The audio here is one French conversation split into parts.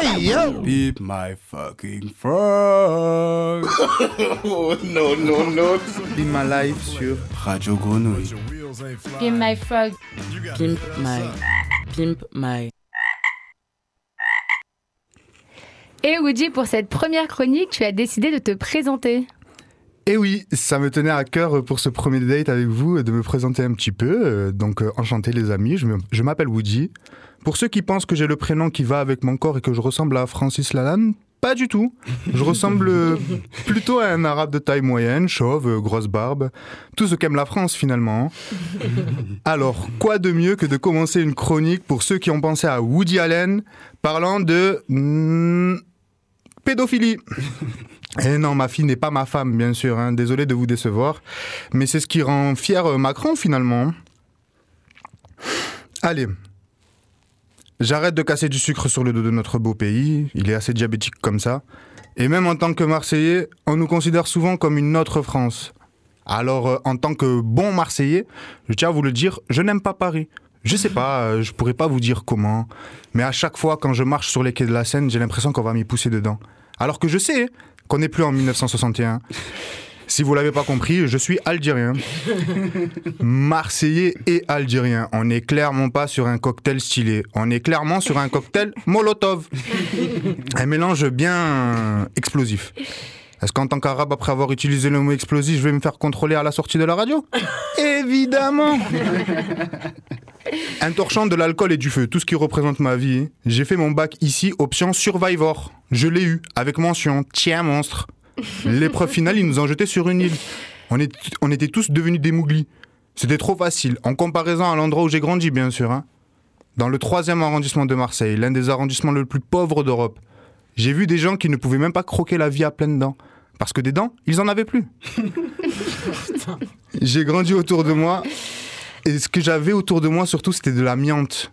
Hey yo! Beep my fucking frog. Oh no no no! In my life sur Radio Grenouille. Pimp my frog. Pimp my. Pimp my. Et Woody, pour cette première chronique, tu as décidé de te présenter. Et oui, ça me tenait à cœur pour ce premier date avec vous de me présenter un petit peu. Euh, Donc, euh, enchanté les amis, je m'appelle Woody. Pour ceux qui pensent que j'ai le prénom qui va avec mon corps et que je ressemble à Francis Lalanne, pas du tout. Je ressemble euh, plutôt à un arabe de taille moyenne, chauve, grosse barbe. Tout ce qu'aime la France finalement. Alors, quoi de mieux que de commencer une chronique pour ceux qui ont pensé à Woody Allen parlant de... pédophilie. Et non, ma fille n'est pas ma femme, bien sûr. hein. Désolé de vous décevoir. Mais c'est ce qui rend fier euh, Macron, finalement. Allez. J'arrête de casser du sucre sur le dos de notre beau pays. Il est assez diabétique comme ça. Et même en tant que Marseillais, on nous considère souvent comme une autre France. Alors, euh, en tant que bon Marseillais, je tiens à vous le dire, je n'aime pas Paris. Je sais pas, euh, je pourrais pas vous dire comment. Mais à chaque fois, quand je marche sur les quais de la Seine, j'ai l'impression qu'on va m'y pousser dedans. Alors que je sais qu'on n'est plus en 1961. Si vous l'avez pas compris, je suis algérien. Marseillais et algérien. On n'est clairement pas sur un cocktail stylé. On est clairement sur un cocktail Molotov. Un mélange bien explosif. Est-ce qu'en tant qu'arabe, après avoir utilisé le mot explosif, je vais me faire contrôler à la sortie de la radio? Évidemment Un torchant de l'alcool et du feu, tout ce qui représente ma vie. J'ai fait mon bac ici, option Survivor. Je l'ai eu, avec mention, tiens monstre. L'épreuve finale, ils nous ont jetés sur une île. On, est- on était tous devenus des mouglis. C'était trop facile, en comparaison à l'endroit où j'ai grandi, bien sûr. hein. Dans le troisième arrondissement de Marseille, l'un des arrondissements le plus pauvres d'Europe. J'ai vu des gens qui ne pouvaient même pas croquer la vie à pleines dents. Parce que des dents, ils en avaient plus. j'ai grandi autour de moi. Et ce que j'avais autour de moi, surtout, c'était de l'amiante.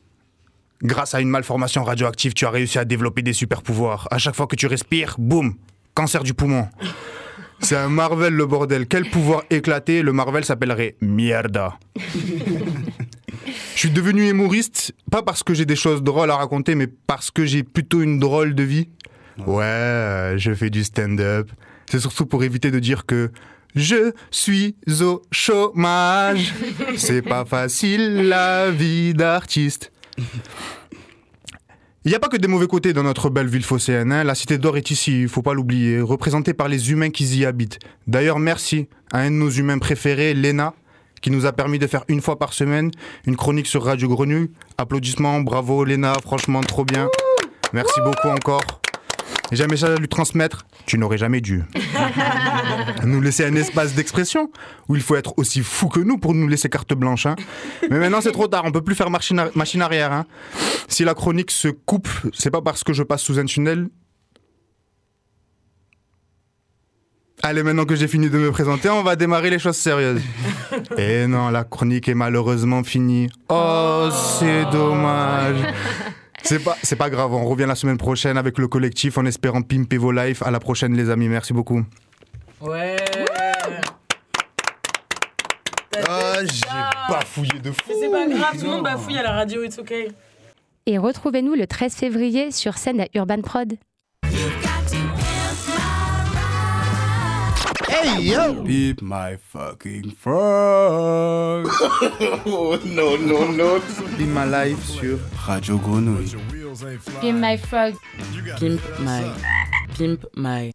Grâce à une malformation radioactive, tu as réussi à développer des super pouvoirs. À chaque fois que tu respires, boum, cancer du poumon. C'est un Marvel le bordel. Quel pouvoir éclaté, le Marvel s'appellerait Mierda. Je suis devenu humoriste, pas parce que j'ai des choses drôles à raconter, mais parce que j'ai plutôt une drôle de vie. Ouais, je fais du stand-up. C'est surtout pour éviter de dire que je suis au chômage. C'est pas facile la vie d'artiste. Il n'y a pas que des mauvais côtés dans notre belle ville phocéenne. hein. La cité d'or est ici, il faut pas l'oublier, représentée par les humains qui y habitent. D'ailleurs, merci à un de nos humains préférés, Léna, qui nous a permis de faire une fois par semaine une chronique sur Radio Grenouille. Applaudissements, bravo Léna, franchement trop bien. Merci beaucoup encore. J'ai un message à lui transmettre. Tu n'aurais jamais dû. nous laisser un espace d'expression où il faut être aussi fou que nous pour nous laisser carte blanche. hein. Mais maintenant c'est trop tard, on peut plus faire machine, machine arrière. hein. Si la chronique se coupe, c'est pas parce que je passe sous un tunnel. Allez, maintenant que j'ai fini de me présenter, on va démarrer les choses sérieuses. Et non, la chronique est malheureusement finie. Oh, c'est dommage. C'est pas, c'est pas grave, on revient la semaine prochaine avec le collectif en espérant pimper vos lives. À la prochaine, les amis. Merci beaucoup. Ouais. Ah, j'ai bafouillé de fou. Mais c'est pas grave, tout le monde bafouille à la radio, it's okay. Et retrouvez-nous le 13 février sur scène à Urban Prod. Hey yo! Beep my fucking frog. Oh no no no! In my life sur Radio Grenouille. Pimp my frog. Pimp my. Pimp my.